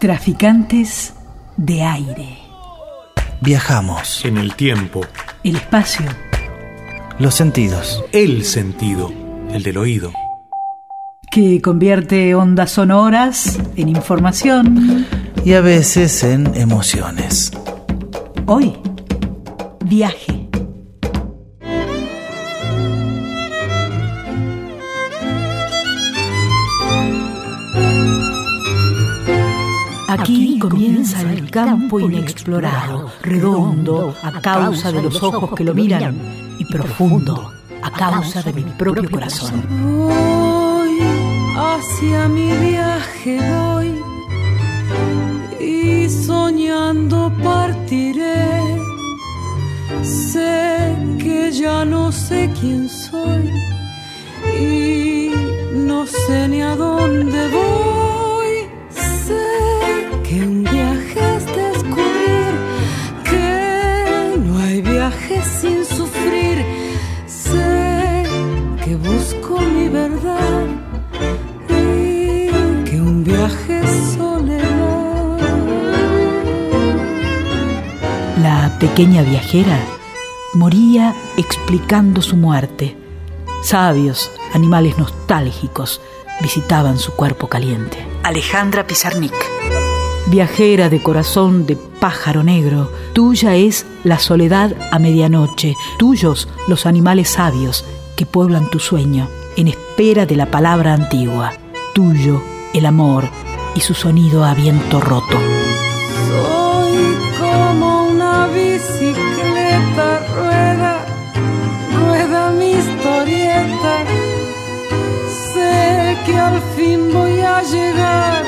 Traficantes de aire. Viajamos. En el tiempo. El espacio. Los sentidos. El sentido. El del oído. Que convierte ondas sonoras en información. Y a veces en emociones. Hoy, viaje. Aquí comienza el campo inexplorado, redondo a causa de los ojos que lo miran y profundo a causa de mi propio corazón. Voy hacia mi viaje, voy y soñando partiré. Sé que ya no sé quién soy y no sé ni a dónde voy. Pequeña viajera moría explicando su muerte. Sabios, animales nostálgicos visitaban su cuerpo caliente. Alejandra Pizarnik. Viajera de corazón de pájaro negro, tuya es la soledad a medianoche, tuyos los animales sabios que pueblan tu sueño en espera de la palabra antigua, tuyo el amor y su sonido a viento roto. Al fin voy a llegar,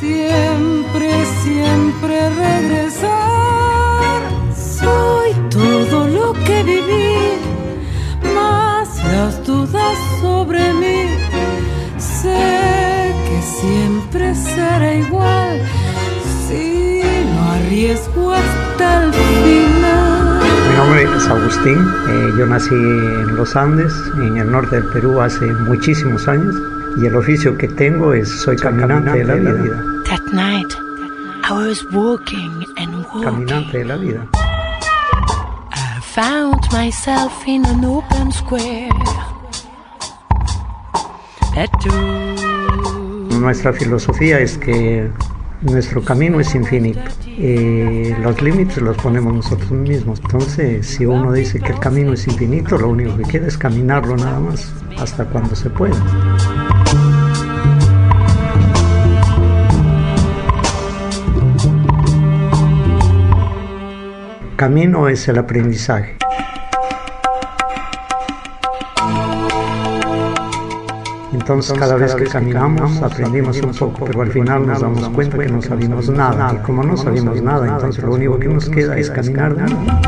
siempre, siempre regresar. Soy todo lo que viví, más las dudas sobre mí. Sé que siempre será igual si no arriesgo hasta el final. Mi nombre es Agustín, eh, yo nací en los Andes, en el norte del Perú, hace muchísimos años y el oficio que tengo es soy caminante de la vida. That night, I was walking and walking. Caminante de la vida. I found myself in an open square. Nuestra filosofía es que nuestro camino es infinito. Eh, los límites los ponemos nosotros mismos. Entonces, si uno dice que el camino es infinito, lo único que quiere es caminarlo nada más, hasta cuando se pueda. Camino es el aprendizaje. Entonces cada vez que caminamos aprendimos un poco, pero al final nos damos cuenta que no sabemos nada. Y como no sabemos nada, entonces lo único que nos queda es caminar de nuevo.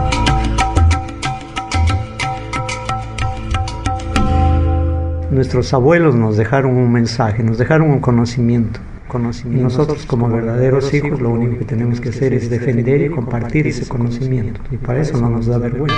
Nuestros abuelos nos dejaron un mensaje, nos dejaron un conocimiento. Y nosotros como verdaderos hijos lo único que tenemos que hacer es defender y compartir ese conocimiento. Y para eso no nos da vergüenza.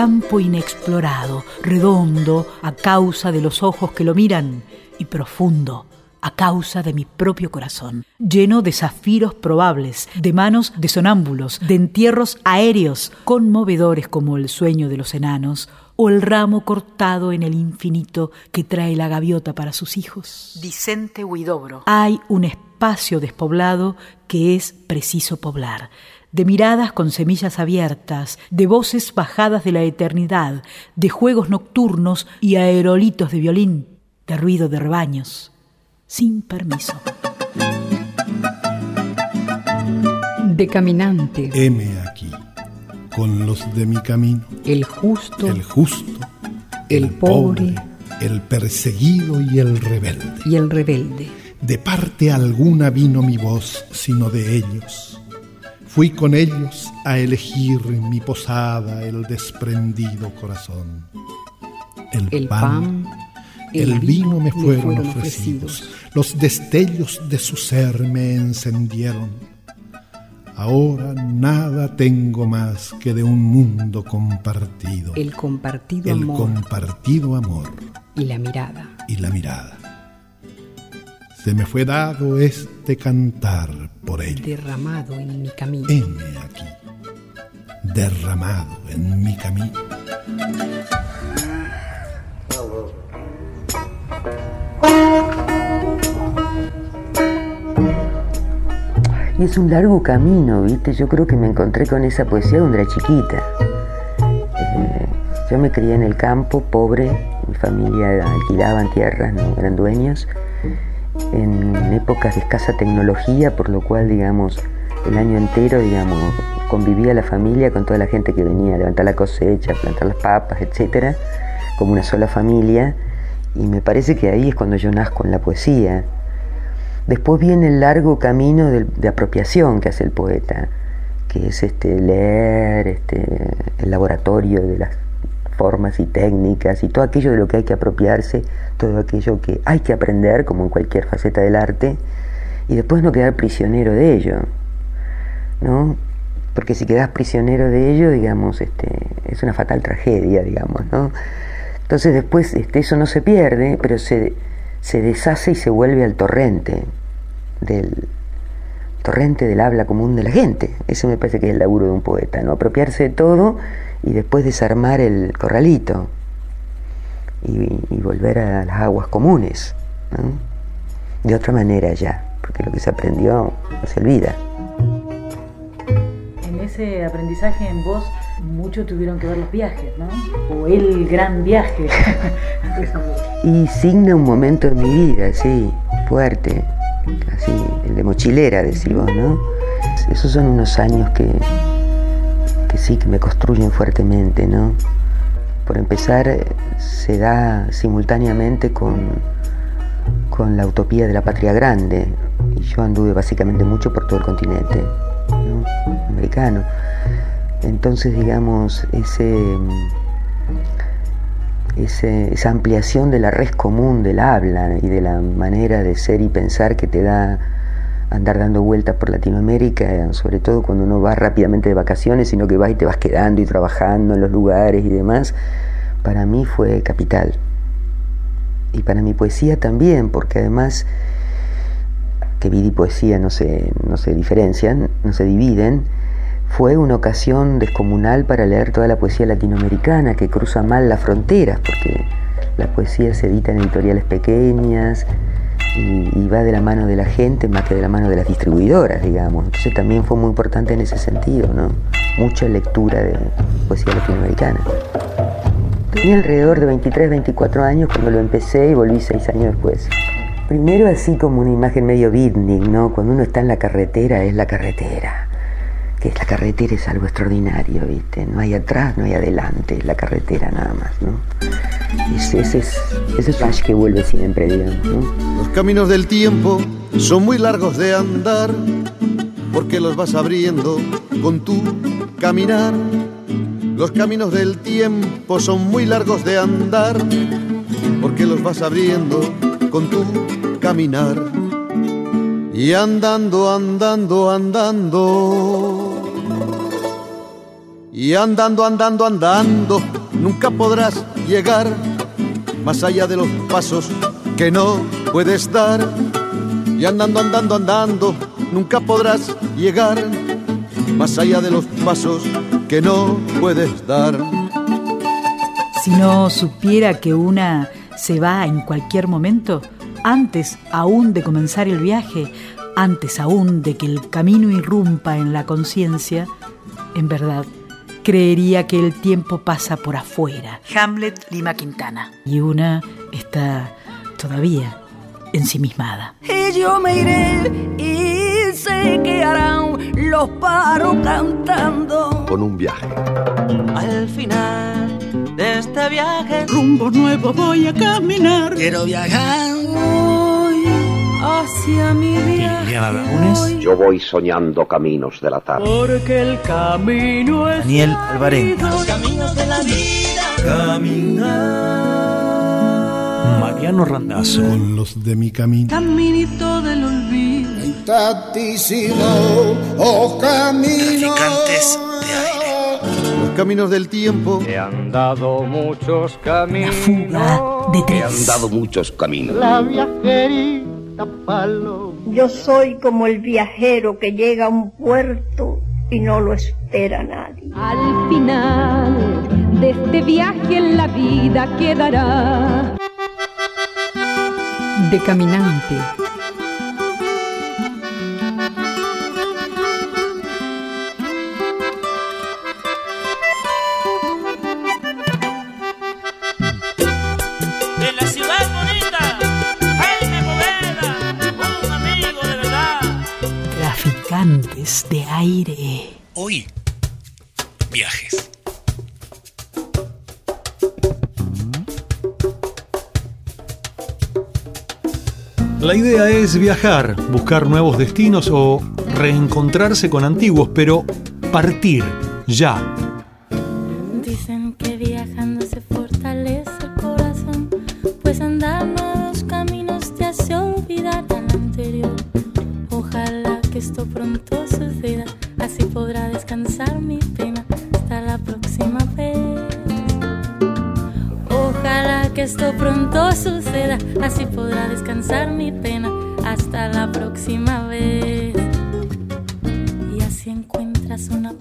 Campo inexplorado, redondo a causa de los ojos que lo miran y profundo a causa de mi propio corazón, lleno de zafiros probables, de manos de sonámbulos, de entierros aéreos, conmovedores como el sueño de los enanos, o el ramo cortado en el infinito que trae la gaviota para sus hijos. Vicente Huidobro. Hay un espacio despoblado que es preciso poblar de miradas con semillas abiertas, de voces bajadas de la eternidad, de juegos nocturnos y aerolitos de violín, de ruido de rebaños, sin permiso. De caminante. Heme aquí, con los de mi camino. El justo. El justo. El, pobre, El perseguido y el rebelde. Y el rebelde. De parte alguna vino mi voz, sino de ellos Fui con ellos a elegir mi posada el desprendido corazón. El, pan, el, vino me fueron, ofrecidos. Los destellos de su ser me encendieron. Ahora nada tengo más que de un mundo compartido. El compartido el amor. compartido amor. Y la mirada. Y la mirada se me fue dado este cantar por él. Derramado en mi camino. Heme aquí, derramado en mi camino. Y es un largo camino, ¿viste? Yo creo que me encontré con esa poesía cuando era chiquita. Eh, yo me crié en el campo, pobre, mi familia alquilaban tierras, no eran dueños en épocas de escasa tecnología, por lo cual, digamos, el año entero, digamos, convivía la familia con toda la gente que venía levantar la cosecha, plantar las papas, etcétera, como una sola familia, y me parece que ahí es cuando yo nazco en la poesía. Después viene el largo camino de, de apropiación que hace el poeta, que es este leer este, el laboratorio de las formas y técnicas y todo aquello de lo que hay que apropiarse, todo aquello que hay que aprender, como en cualquier faceta del arte, y después no quedar prisionero de ello, ¿no? Porque si quedas prisionero de ello, digamos, este, es una fatal tragedia, digamos, ¿no? Entonces después este, eso no se pierde, pero se, se deshace y se vuelve al torrente del torrente del habla común de la gente. Eso me parece que es el laburo de un poeta, ¿no? Apropiarse de todo y después desarmar el corralito y, volver a las aguas comunes, de otra manera ya, porque lo que se aprendió no se olvida. En ese aprendizaje en vos mucho tuvieron que ver los viajes, ¿no? O el gran viaje. y signa un momento en mi vida, sí, fuerte, así, el de mochilera, decimos, ¿no? Esos son unos años que, que sí, que me construyen fuertemente, ¿no? Por empezar, se da simultáneamente con, con la utopía de la patria grande, y yo anduve básicamente mucho por todo el continente americano. Entonces, digamos, ese, ese, esa ampliación de la red común del habla y de la manera de ser y pensar que te da andar dando vueltas por Latinoamérica, sobre todo cuando uno va rápidamente de vacaciones, sino que vas y te vas quedando y trabajando en los lugares y demás, para mí fue capital. Y para mi poesía también, porque además que vida y poesía no se, no se diferencian, no se dividen, fue una ocasión descomunal para leer toda la poesía latinoamericana que cruza mal las fronteras, porque la poesía se edita en editoriales pequeñas, y, va de la mano de la gente más que de la mano de las distribuidoras, digamos. Entonces también fue muy importante en ese sentido, ¿no? Mucha lectura de poesía latinoamericana. Tenía alrededor de 23, 24 años cuando lo empecé y volví seis años después. Primero así como una imagen medio beatnik, ¿no? Cuando uno está en la carretera es la carretera. Que la carretera es algo extraordinario, ¿viste? No hay atrás, no hay adelante, es la carretera nada más, ¿no? Ese, ese, ese flash que vuelve siempre, digamos. ¿no? Los caminos del tiempo son muy largos de andar, porque los vas abriendo con tu caminar. Los caminos del tiempo son muy largos de andar, porque los vas abriendo con tu caminar. Y andando, andando, andando. Y andando, andando, andando, nunca podrás llegar más allá de los pasos que no puedes dar. Y andando, andando, andando, nunca podrás llegar más allá de los pasos que no puedes dar. Si no supiera que una se va en cualquier momento, antes aún de comenzar el viaje, antes aún de que el camino irrumpa en la conciencia, en verdad, creería que el tiempo pasa por afuera. Hamlet Lima Quintana. Y una está todavía ensimismada. Y yo me iré y se quedarán los paros cantando. Con un viaje. Al final de este viaje, rumbo nuevo voy a caminar. Quiero viajar. Hacia mi viaje. Yo voy soñando caminos de la tarde. Porque el camino es. Daniel Alvarenga. Los caminos de la vida. Caminar. Mariano Randazzo. Con los de mi camino. Caminito del olvido. Oh camino. Traficantes de aire. Los caminos del tiempo. He andado muchos caminos. La fuga de He tres. andado muchos caminos. La Yo soy como el viajero que llega a un puerto y no lo espera nadie. Al final de este viaje en la vida quedará De caminante. De aire. Hoy, viajes. La idea es viajar, buscar nuevos destinos o reencontrarse con antiguos, pero partir ya.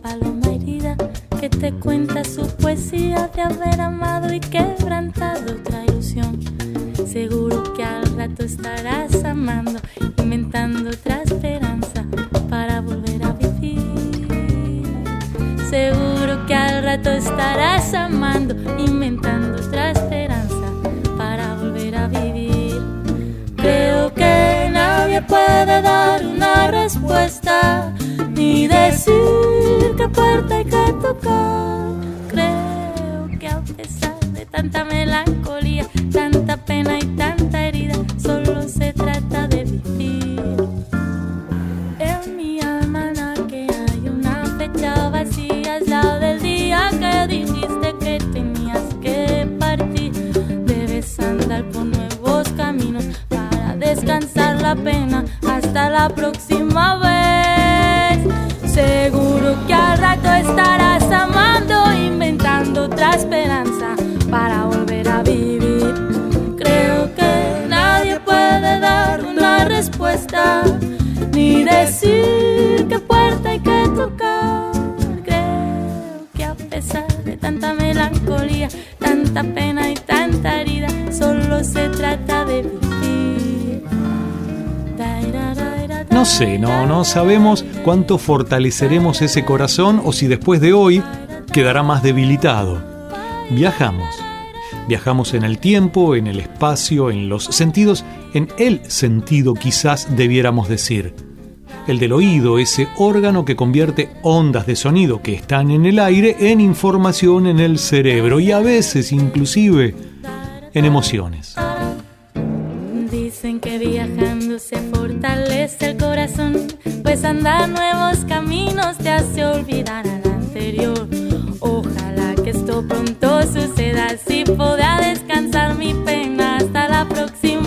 Paloma herida que te cuenta su poesía de haber amado y quebrantado otra ilusión. Seguro que al rato estarás amando, inventando otra esperanza para volver a vivir. Seguro que al rato estarás amando, inventando otra esperanza para volver a vivir. Creo que nadie puede dar una respuesta ni decir puerta hay que tocar. Creo que a pesar de tanta melancolía, tanta pena y tanta herida, solo se trata de vivir. En mi almanaque hay una fecha vacía, es la del día que dijiste que tenías que partir. Debes andar por nuevos caminos para descansar la pena hasta la próxima No sé, no, no sabemos cuánto fortaleceremos ese corazón o si después de hoy quedará más debilitado. Viajamos. Viajamos en el tiempo, en el espacio, en los sentidos, en el sentido quizás debiéramos decir. El del oído, ese órgano que convierte ondas de sonido que están en el aire en información en el cerebro y a veces inclusive en emociones.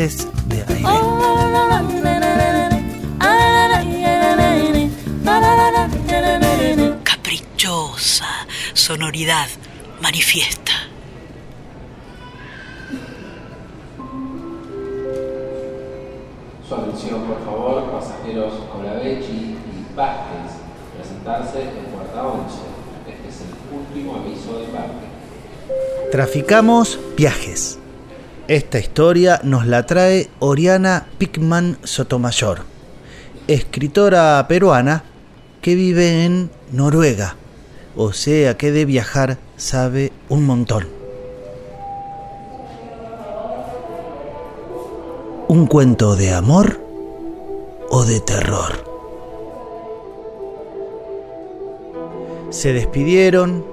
De aire. Caprichosa sonoridad manifiesta. Su atención, por favor, pasajeros Olavechi y Vázquez, presentarse en puerta 11. Este es el último aviso de embarque. Traficamos viajes. Esta historia nos la trae Oriana Pickman Sotomayor, escritora peruana que vive en Noruega, o sea que de viajar sabe un montón. ¿Un cuento de amor o de terror? Se despidieron,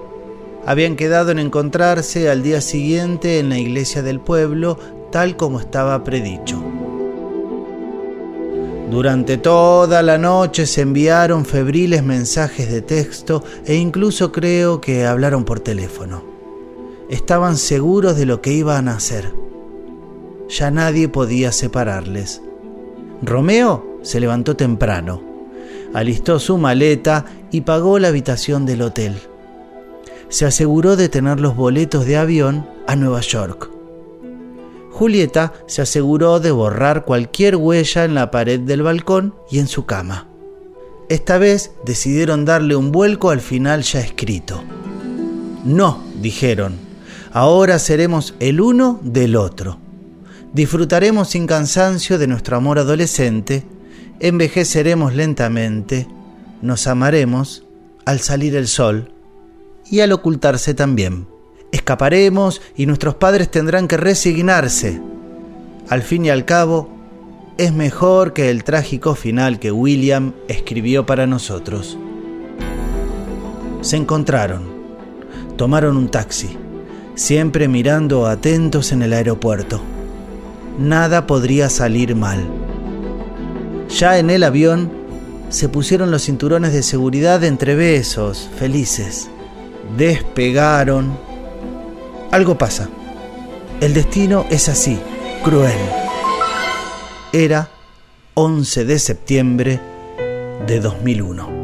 habían quedado en encontrarse al día siguiente en la iglesia del pueblo, tal como estaba predicho. Durante toda la noche se enviaron febriles mensajes de texto e incluso creo que hablaron por teléfono. Estaban seguros de lo que iban a hacer. Ya nadie podía separarles. Romeo se levantó temprano, alistó su maleta y pagó la habitación del hotel se aseguró de tener los boletos de avión a Nueva York. Julieta se aseguró de borrar cualquier huella en la pared del balcón y en su cama. Esta vez decidieron darle un vuelco al final ya escrito. No, dijeron, ahora seremos el uno del otro. Disfrutaremos sin cansancio de nuestro amor adolescente, envejeceremos lentamente, nos amaremos al salir el sol y al ocultarse también. Escaparemos y nuestros padres tendrán que resignarse. Al fin y al cabo, es mejor que el trágico final que William escribió para nosotros. Se encontraron, tomaron un taxi, siempre mirando atentos en el aeropuerto. Nada podría salir mal. Ya en el avión, se pusieron los cinturones de seguridad entre besos, felices despegaron. Algo pasa. El destino es así, cruel. Era 11 de septiembre de 2001.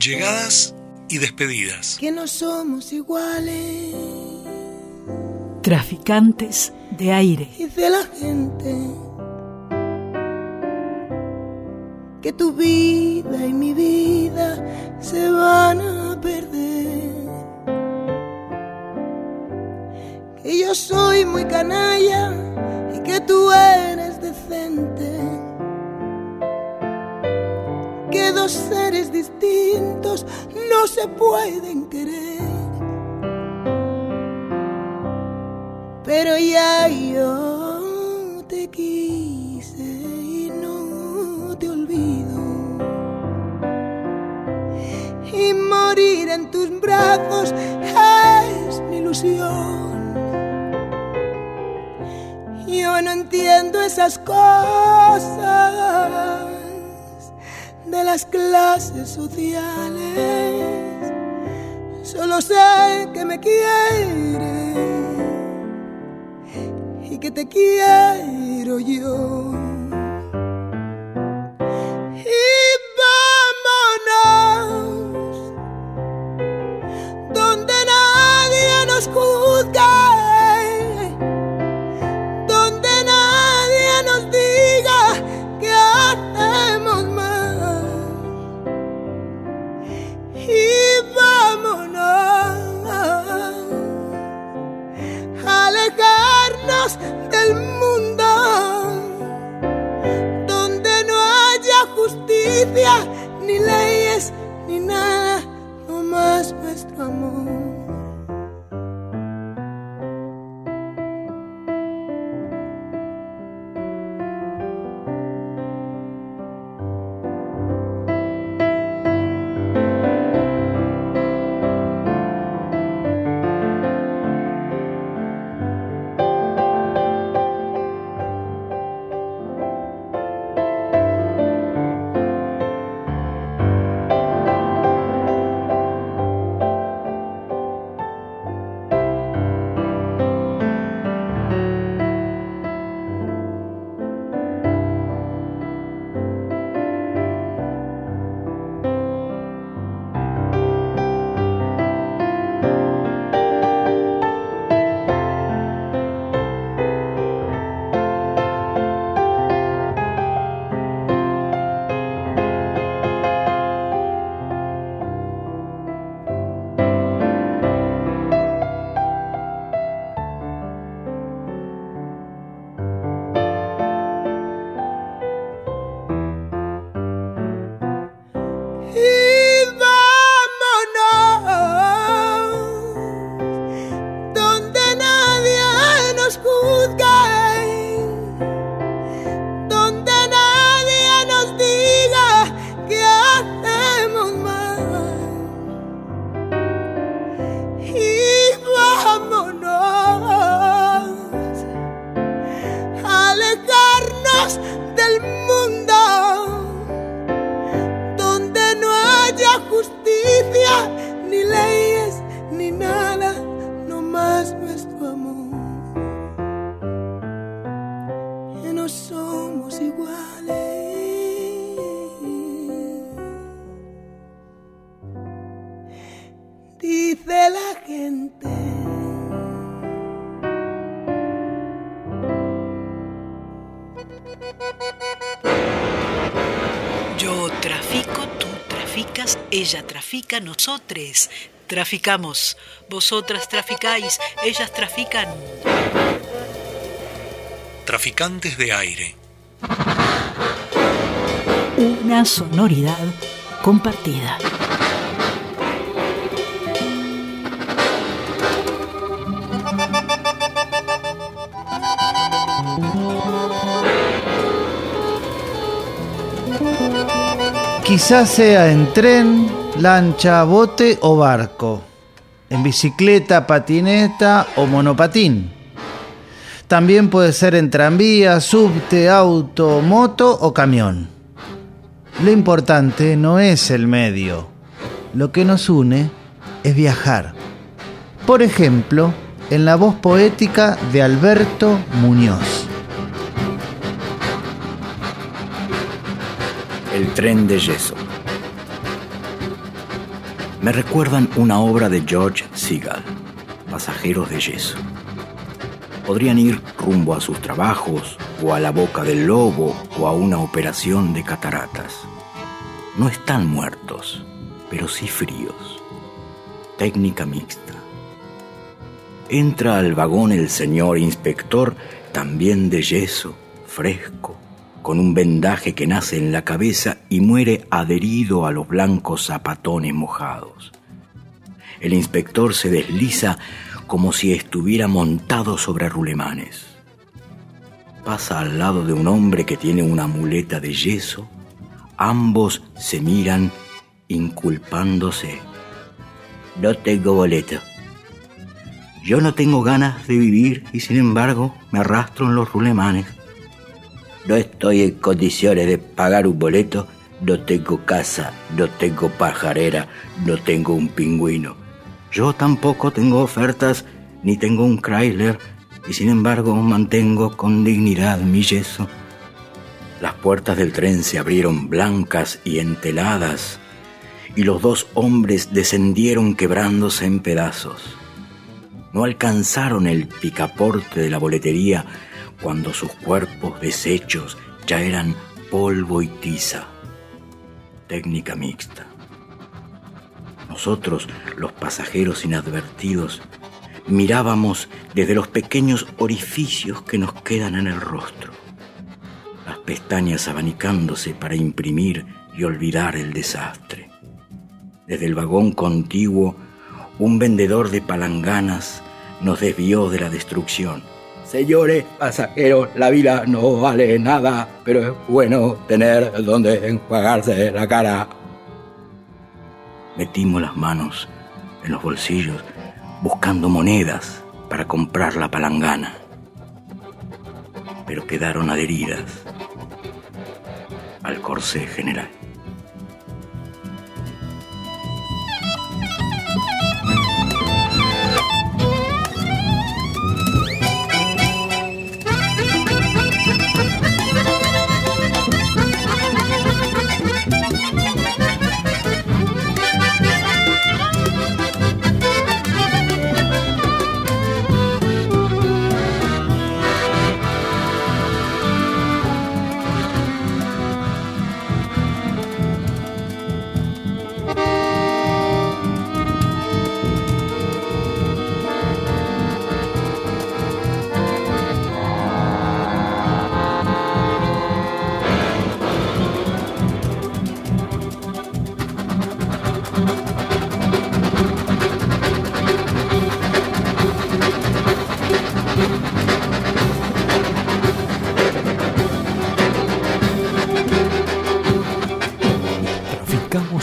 Llegadas y despedidas. Que no somos iguales. Traficantes de aire. Dice la gente que tu vida y mi vida se van a perder. Que yo soy muy canalla y que tú eres decente. Que dos seres distintos no se pueden querer. Pero ya yo es ilusión. Yo no entiendo esas cosas de las clases sociales. Solo sé que me quiere y que te quiero yo. Ella trafica, nosotros traficamos, vosotras traficáis, ellas trafican. Traficantes de aire. Una sonoridad compartida. Quizás sea en tren, lancha, bote o barco, en bicicleta, patineta o monopatín. También puede ser en tranvía, subte, auto, moto o camión. Lo importante no es el medio, lo que nos une es viajar. Por ejemplo, en la voz poética de Alberto Muñoz. El tren de yeso. Me recuerdan una obra de George Seagal, Pasajeros de yeso. Podrían ir rumbo a sus trabajos, o a la boca del lobo, o a una operación de cataratas. No están muertos, pero sí fríos. Técnica mixta. Entra al vagón el señor inspector, también de yeso, fresco, con un vendaje que nace en la cabeza y muere adherido a los blancos zapatones mojados. El inspector se desliza como si estuviera montado sobre rulemanes. Pasa al lado de un hombre que tiene una muleta de yeso. Ambos se miran inculpándose. No tengo boleto. Yo no tengo ganas de vivir y sin embargo me arrastro en los rulemanes. No estoy en condiciones de pagar un boleto, no tengo casa, no tengo pajarera, no tengo un pingüino. Yo tampoco tengo ofertas ni tengo un Chrysler y sin embargo mantengo con dignidad mi yeso. Las puertas del tren se abrieron blancas y enteladas y los dos hombres descendieron quebrándose en pedazos. No alcanzaron el picaporte de la boletería cuando sus cuerpos deshechos ya eran polvo y tiza. Técnica mixta. Nosotros, los pasajeros inadvertidos, mirábamos desde los pequeños orificios que nos quedan en el rostro, las pestañas abanicándose para imprimir y olvidar el desastre. Desde el vagón contiguo, un vendedor de palanganas nos desvió de la destrucción. Señores pasajeros, la vida no vale nada, pero es bueno tener donde enjuagarse la cara. Metimos las manos en los bolsillos buscando monedas para comprar la palangana, pero quedaron adheridas al corsé general.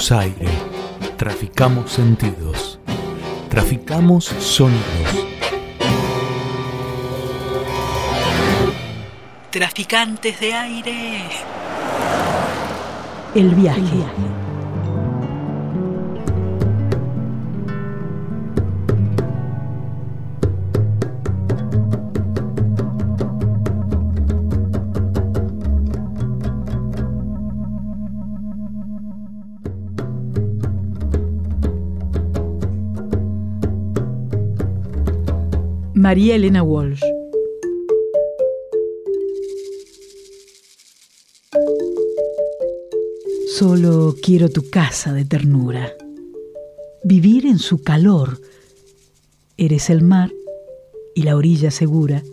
Traficamos aire, traficamos sentidos, traficamos sonidos. Traficantes de aire. El viaje. María Elena Walsh. Solo quiero tu casa de ternura. Vivir en su calor. Eres el mar y la orilla segura.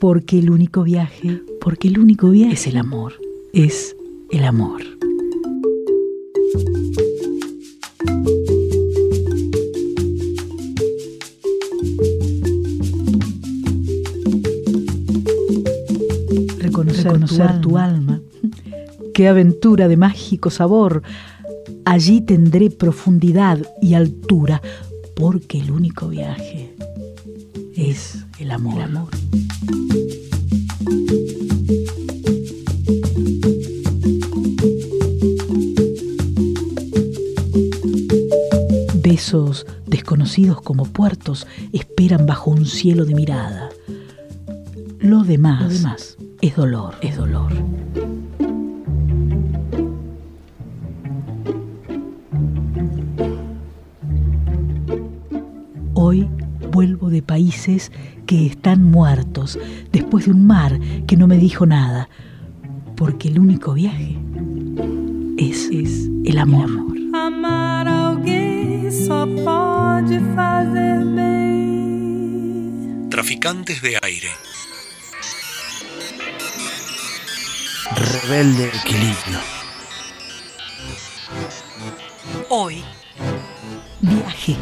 Porque el único viaje, porque el único viaje es el amor. Es el amor. Reconocer, tu, alma. Qué aventura de mágico sabor. Allí tendré profundidad y altura, porque el único viaje es el amor. El amor. Besos desconocidos como puertos esperan bajo un cielo de mirada. Lo demás, Lo demás es dolor, es dolor. Hoy vuelvo de países que están muertos, después de un mar que no me dijo nada, porque el único viaje es, es el amor. Amar alguém só pode fazer bem. Traficantes de Rebelde equilibrio. Hoy, viaje.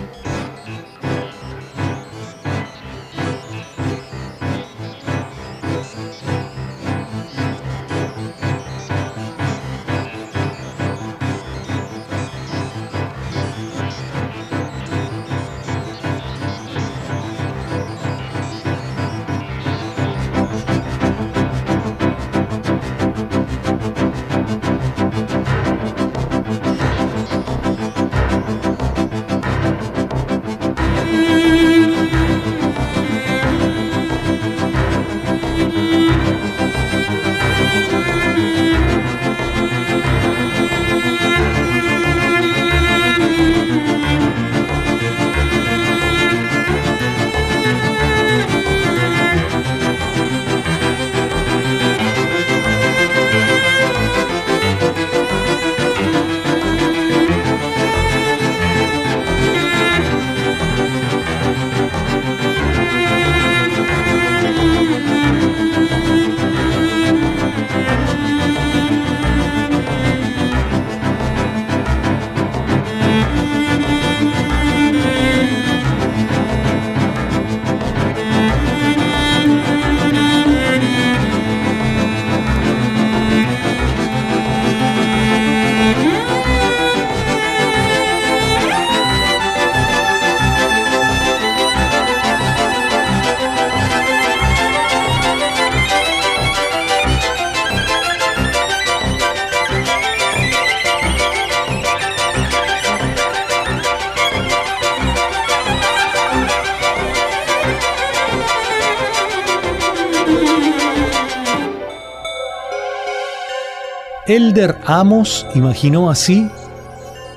Elder Amos imaginó así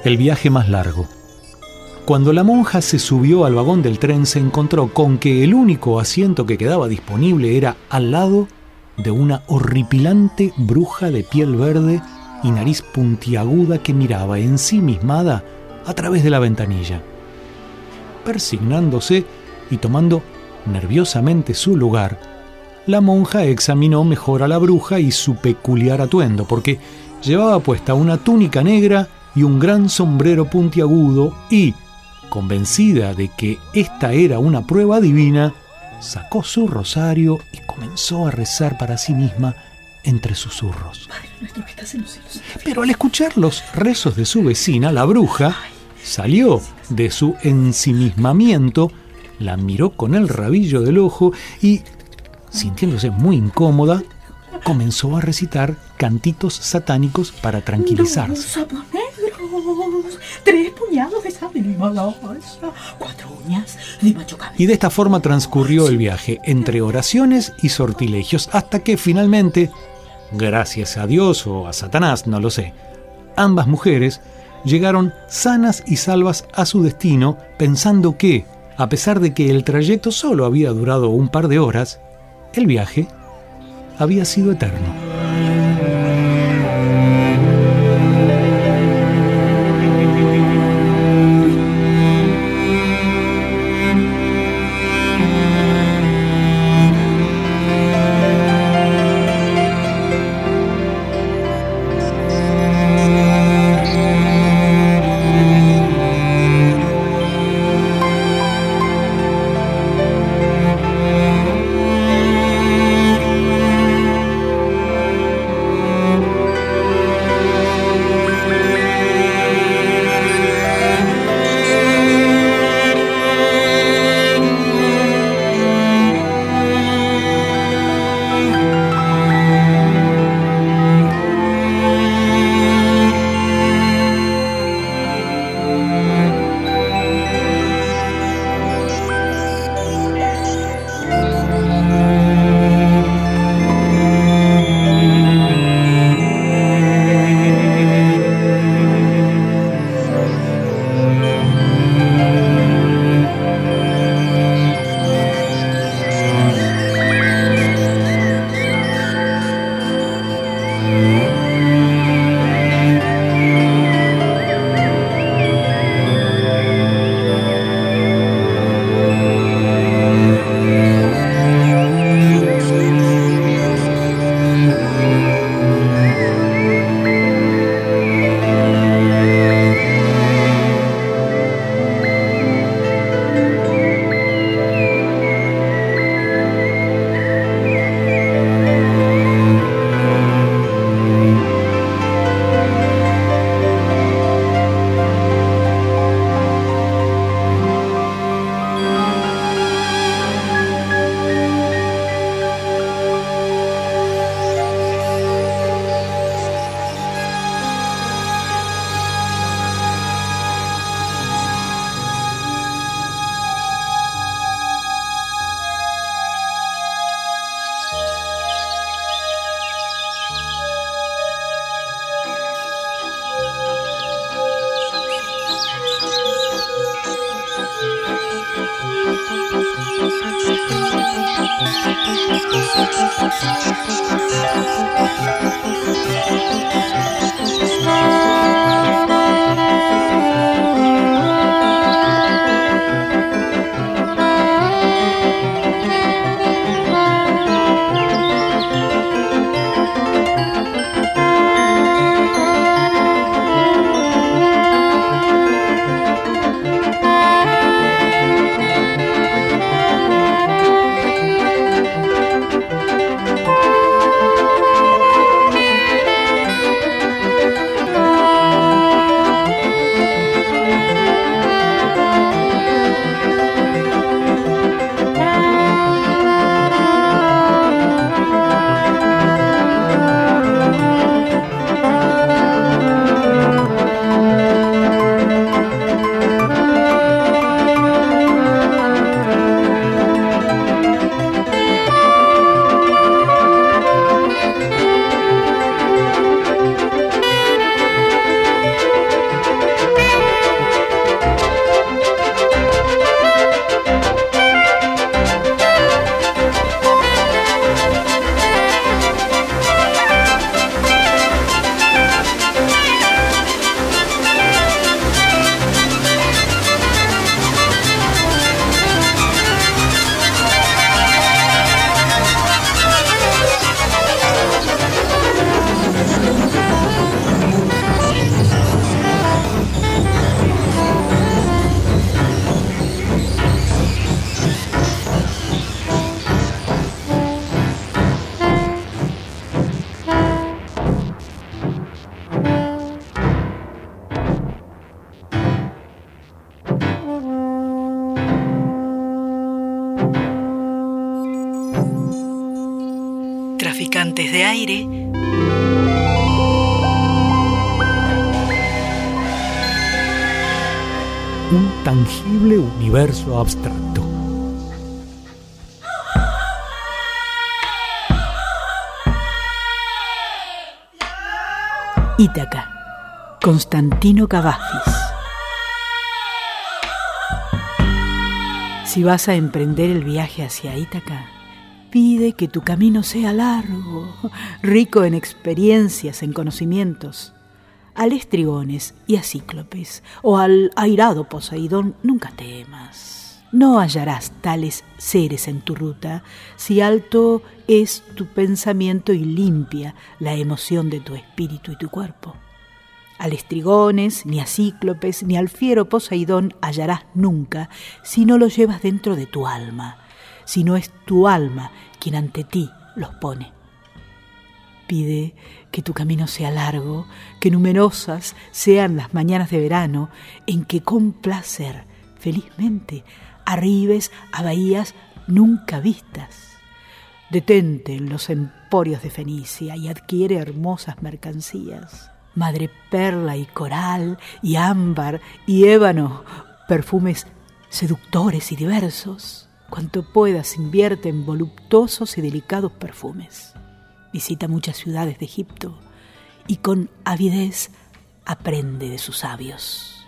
el viaje más largo. Cuando la monja se subió al vagón del tren se encontró con que el único asiento que quedaba disponible era al lado de una horripilante bruja de piel verde y nariz puntiaguda que miraba ensimismada a través de la ventanilla. Persignándose y tomando nerviosamente su lugar, la monja examinó mejor a la bruja y su peculiar atuendo, porque llevaba puesta una túnica negra y un gran sombrero puntiagudo y, convencida de que esta era una prueba divina, sacó su rosario y comenzó a rezar para sí misma entre susurros. Pero al escuchar los rezos de su vecina, la bruja salió de su ensimismamiento, la miró con el rabillo del ojo y, sintiéndose muy incómoda, comenzó a recitar cantitos satánicos para tranquilizarse. Dos sapos negros, tres puñados de sal de Himalaya, cuatro uñas de. Y de esta forma transcurrió el viaje, entre oraciones y sortilegios, hasta que finalmente, gracias a Dios o a Satanás, no lo sé, ambas mujeres llegaron sanas y salvas a su destino, pensando que, a pesar de que el trayecto solo había durado un par de horas, el viaje había sido eterno. Traficantes de aire. Un tangible universo abstracto. Ítaca, Constantino Cavafis. Si vas a emprender el viaje hacia Ítaca, pide que tu camino sea largo, rico en experiencias, en conocimientos. Al estrigones y a cíclopes, o al airado Poseidón, nunca temas. No hallarás tales seres en tu ruta si alto es tu pensamiento y limpia la emoción de tu espíritu y tu cuerpo. Al estrigones, ni a cíclopes, ni al fiero Poseidón hallarás nunca si no lo llevas dentro de tu alma, si no es tu alma quien ante ti los pone. Pide que tu camino sea largo, que numerosas sean las mañanas de verano en que con placer, felizmente, arribes a bahías nunca vistas. Detente en los emporios de Fenicia y adquiere hermosas mercancías. Madre perla y coral y ámbar y ébano, perfumes seductores y diversos. Cuanto puedas invierte en voluptuosos y delicados perfumes. Visita muchas ciudades de Egipto y con avidez aprende de sus sabios.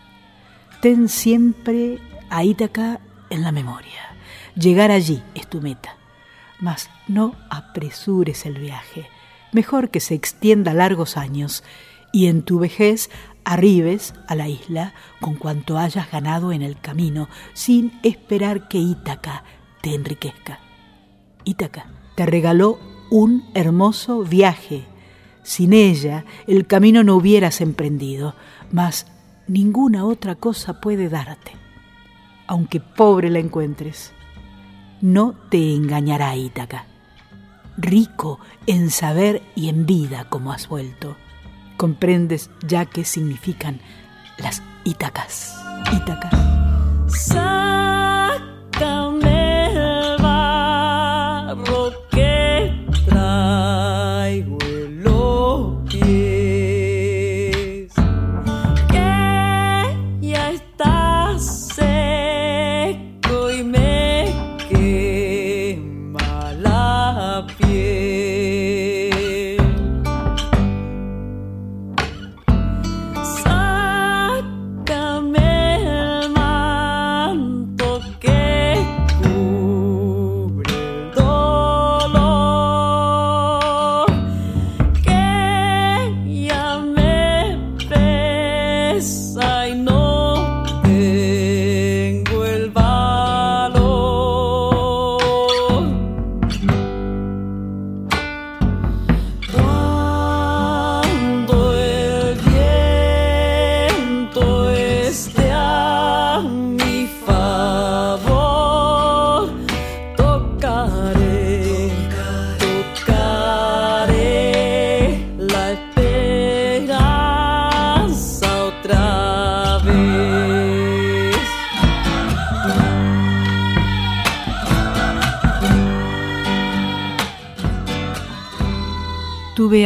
Ten siempre a Ítaca en la memoria. Llegar allí es tu meta, mas no apresures el viaje. Mejor que se extienda largos años y en tu vejez arribes a la isla con cuanto hayas ganado en el camino, sin esperar que Ítaca te enriquezca. Ítaca te regaló un hermoso viaje. Sin ella el camino no hubieras emprendido, mas ninguna otra cosa puede darte. Aunque pobre la encuentres, no te engañará Ítaca. Rico en saber y en vida como has vuelto comprendes ya qué significan las Ítacas. Ítaca.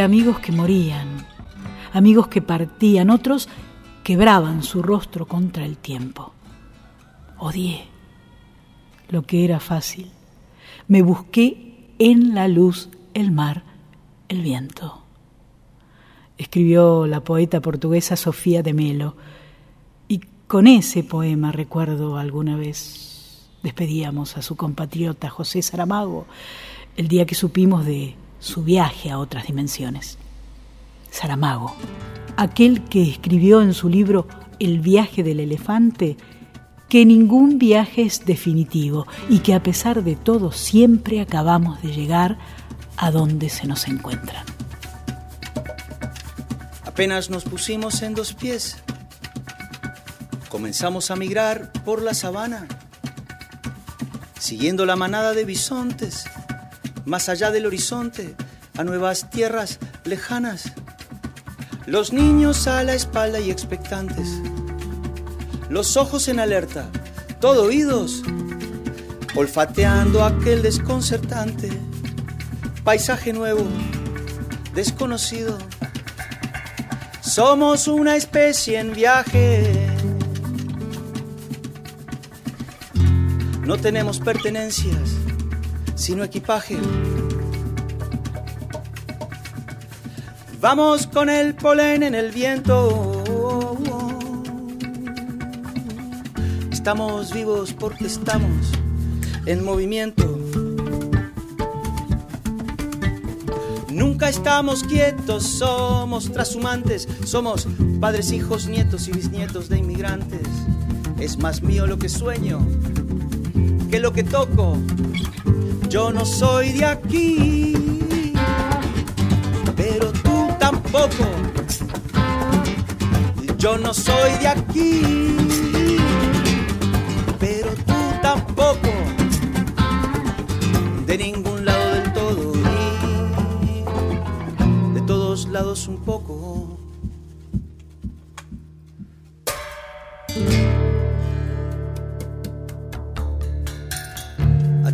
Amigos que morían, amigos que partían, otros quebraban su rostro contra el tiempo. Odié lo que era fácil. Me busqué en la luz, el mar, el viento. Escribió la poeta portuguesa Sofía de Melo. Y con ese poema recuerdo alguna vez despedíamos a su compatriota José Saramago el día que supimos de su viaje a otras dimensiones. Saramago, aquel que escribió en su libro El viaje del elefante, que ningún viaje es definitivo y que a pesar de todo siempre acabamos de llegar a donde se nos encuentra. Apenas nos pusimos en dos pies, comenzamos a migrar por la sabana, siguiendo la manada de bisontes, más allá del horizonte, a nuevas tierras lejanas. Los niños a la espalda y expectantes, los ojos en alerta, todo oídos, olfateando aquel desconcertante paisaje nuevo, desconocido. Somos una especie en viaje. No tenemos pertenencias, sino equipaje. Vamos con el polen en el viento. Estamos vivos porque estamos en movimiento. Nunca estamos quietos, somos trashumantes, somos padres, hijos, nietos y bisnietos de inmigrantes. Es más mío lo que sueño que lo que toco. Yo no soy de aquí, pero tú tampoco. Yo no soy de aquí, pero tú tampoco. De ningún lado del todo y de todos lados un poco.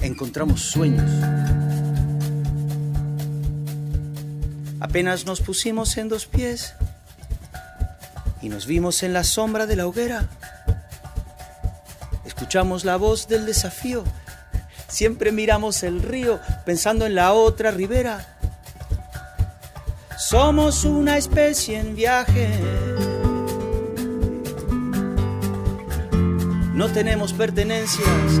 encontramos sueños. Apenas nos pusimos en dos pies y nos vimos en la sombra de la hoguera. Escuchamos la voz del desafío. Siempre miramos el río pensando en la otra ribera. Somos una especie en viaje. No tenemos pertenencias,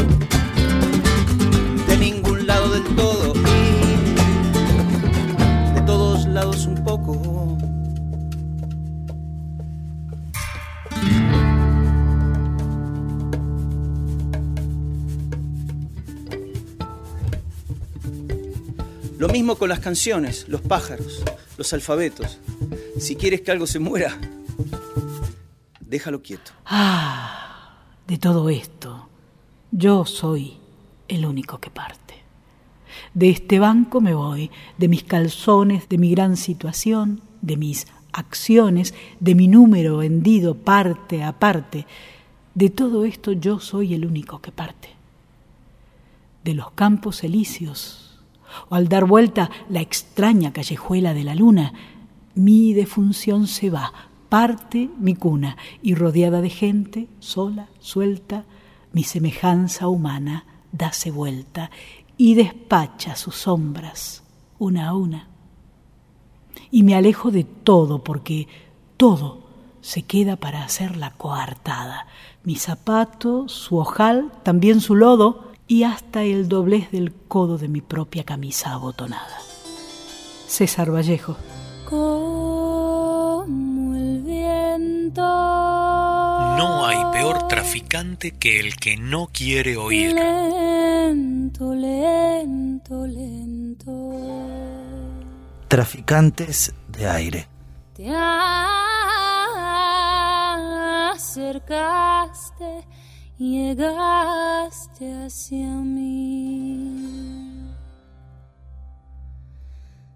Mismo con las canciones, los pájaros, los alfabetos. Si quieres que algo se muera, déjalo quieto. Ah, de todo esto, yo soy el único que parte. De este banco me voy, de mis calzones, de mi gran situación, de mis acciones, de mi número vendido parte a parte. De todo esto yo soy el único que parte. De los campos elíseos, o al dar vuelta la extraña callejuela de la luna, mi defunción se va, parte mi cuna, y rodeada de gente, sola, suelta, mi semejanza humana dase vuelta y despacha sus sombras una a una. Y me alejo de todo porque todo se queda para hacer la coartada. Mi zapato, su ojal, también su lodo y hasta el doblez del codo de mi propia camisa abotonada. César Vallejo. Como el viento. No hay peor traficante que el que no quiere oír. Lento, lento, lento. Traficantes de aire. Te acercaste, llegaste hacia mí.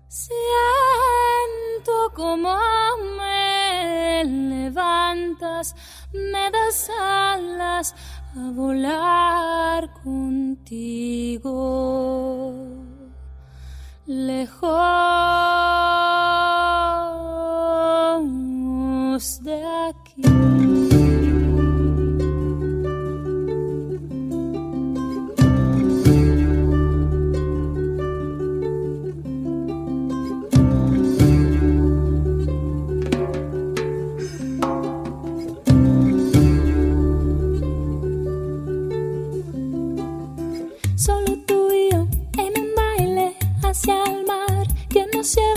Siento como me levantas, me das alas a volar contigo. Lejos de aquí.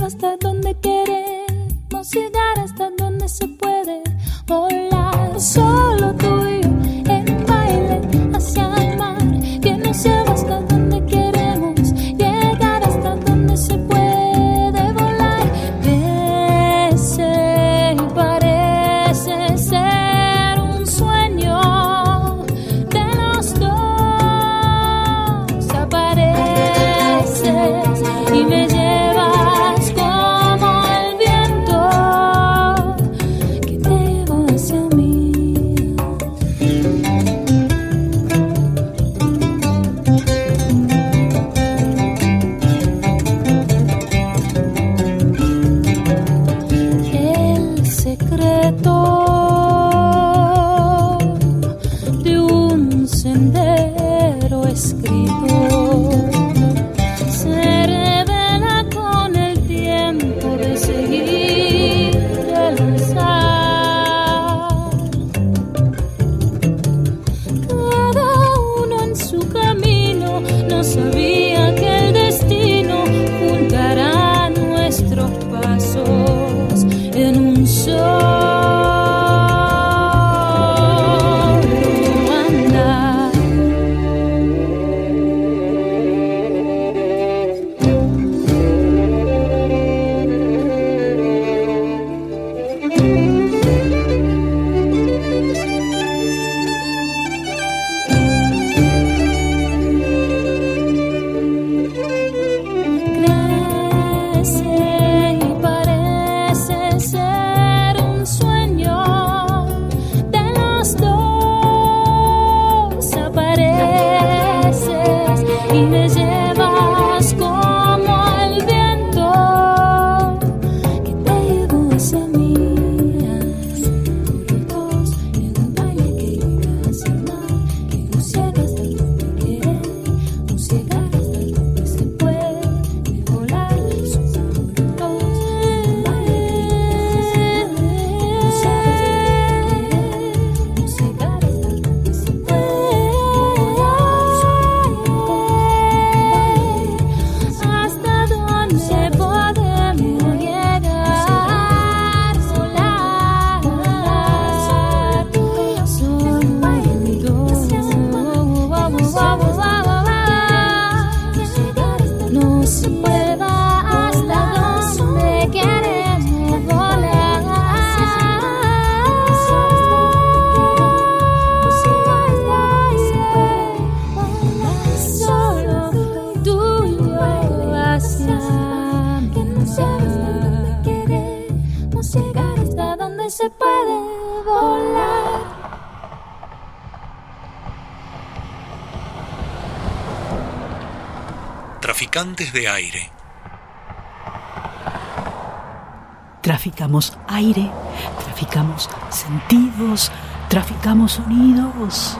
Hasta donde queremos llegar, hasta donde se puede volar. Solo tú Traficantes de aire. Traficamos aire, traficamos sentidos, traficamos sonidos.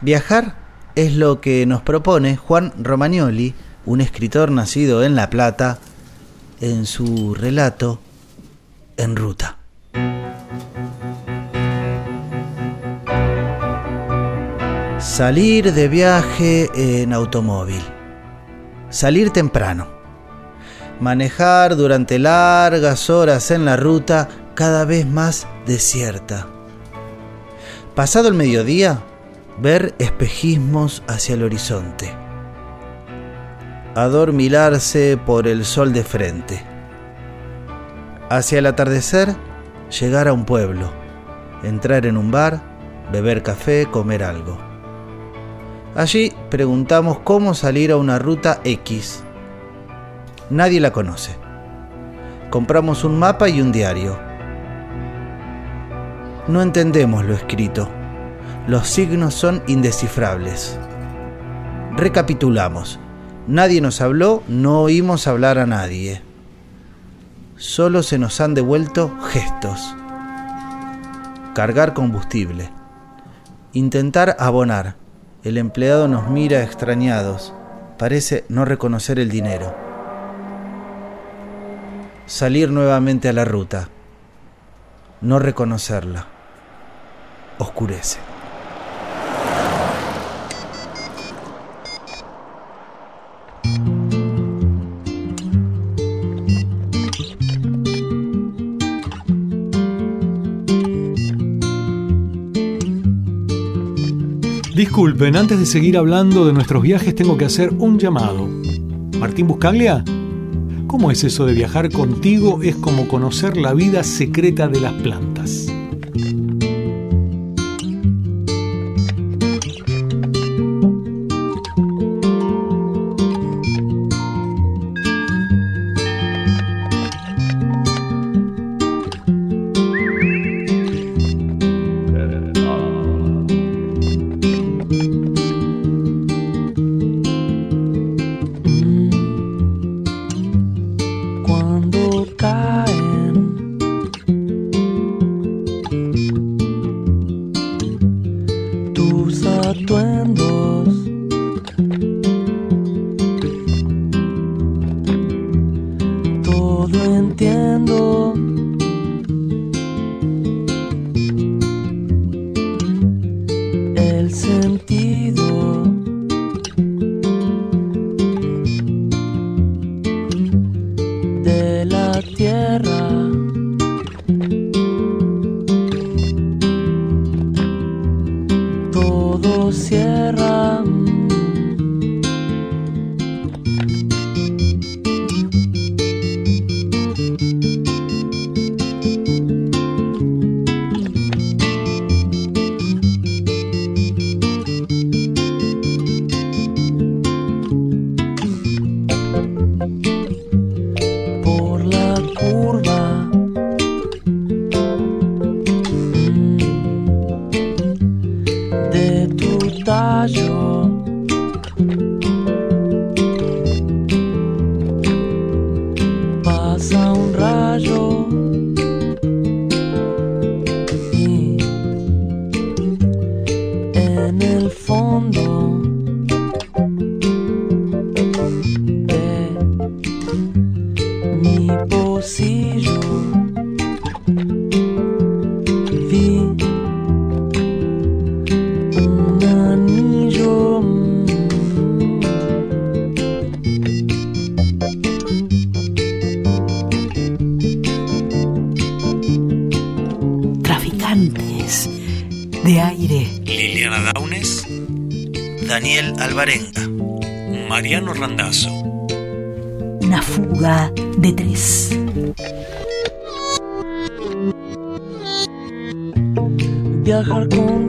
Viajar es lo que nos propone Juan Romagnoli, un escritor nacido en La Plata, en su relato En Ruta. Salir de viaje en automóvil. Salir temprano. Manejar durante largas horas en la ruta cada vez más desierta. Pasado el mediodía, ver espejismos hacia el horizonte. Adormilarse por el sol de frente. Hacia el atardecer, llegar a un pueblo, entrar en un bar, beber café, comer algo. Allí preguntamos cómo salir a una ruta X. Nadie la conoce. Compramos un mapa y un diario. No entendemos lo escrito. Los signos son indescifrables. Recapitulamos. Nadie nos habló, no oímos hablar a nadie. Solo se nos han devuelto gestos. Cargar combustible. Intentar abonar. El empleado nos mira extrañados. Parece no reconocer el dinero. Salir nuevamente a la ruta. No reconocerla. Oscurece. Disculpen, antes de seguir hablando de nuestros viajes tengo que hacer un llamado. Martín Buscaglia, ¿cómo es eso de viajar contigo? Es como conocer la vida secreta de las plantas. Daniel Alvarenga. Mariano Randazzo. Una fuga de tres. viajar contigo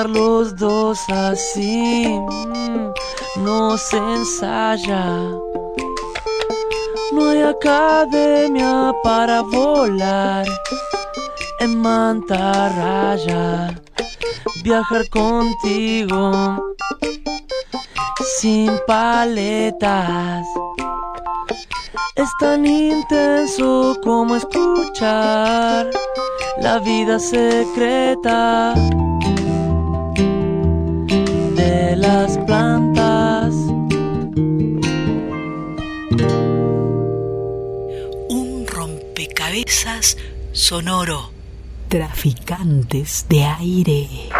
los dos así. Mm, no se ensaya. No hay academia para volar en mantarraya. Viajar contigo sin paletas. Es tan intenso como escuchar la vida secreta sonoro. Traficantes de aire.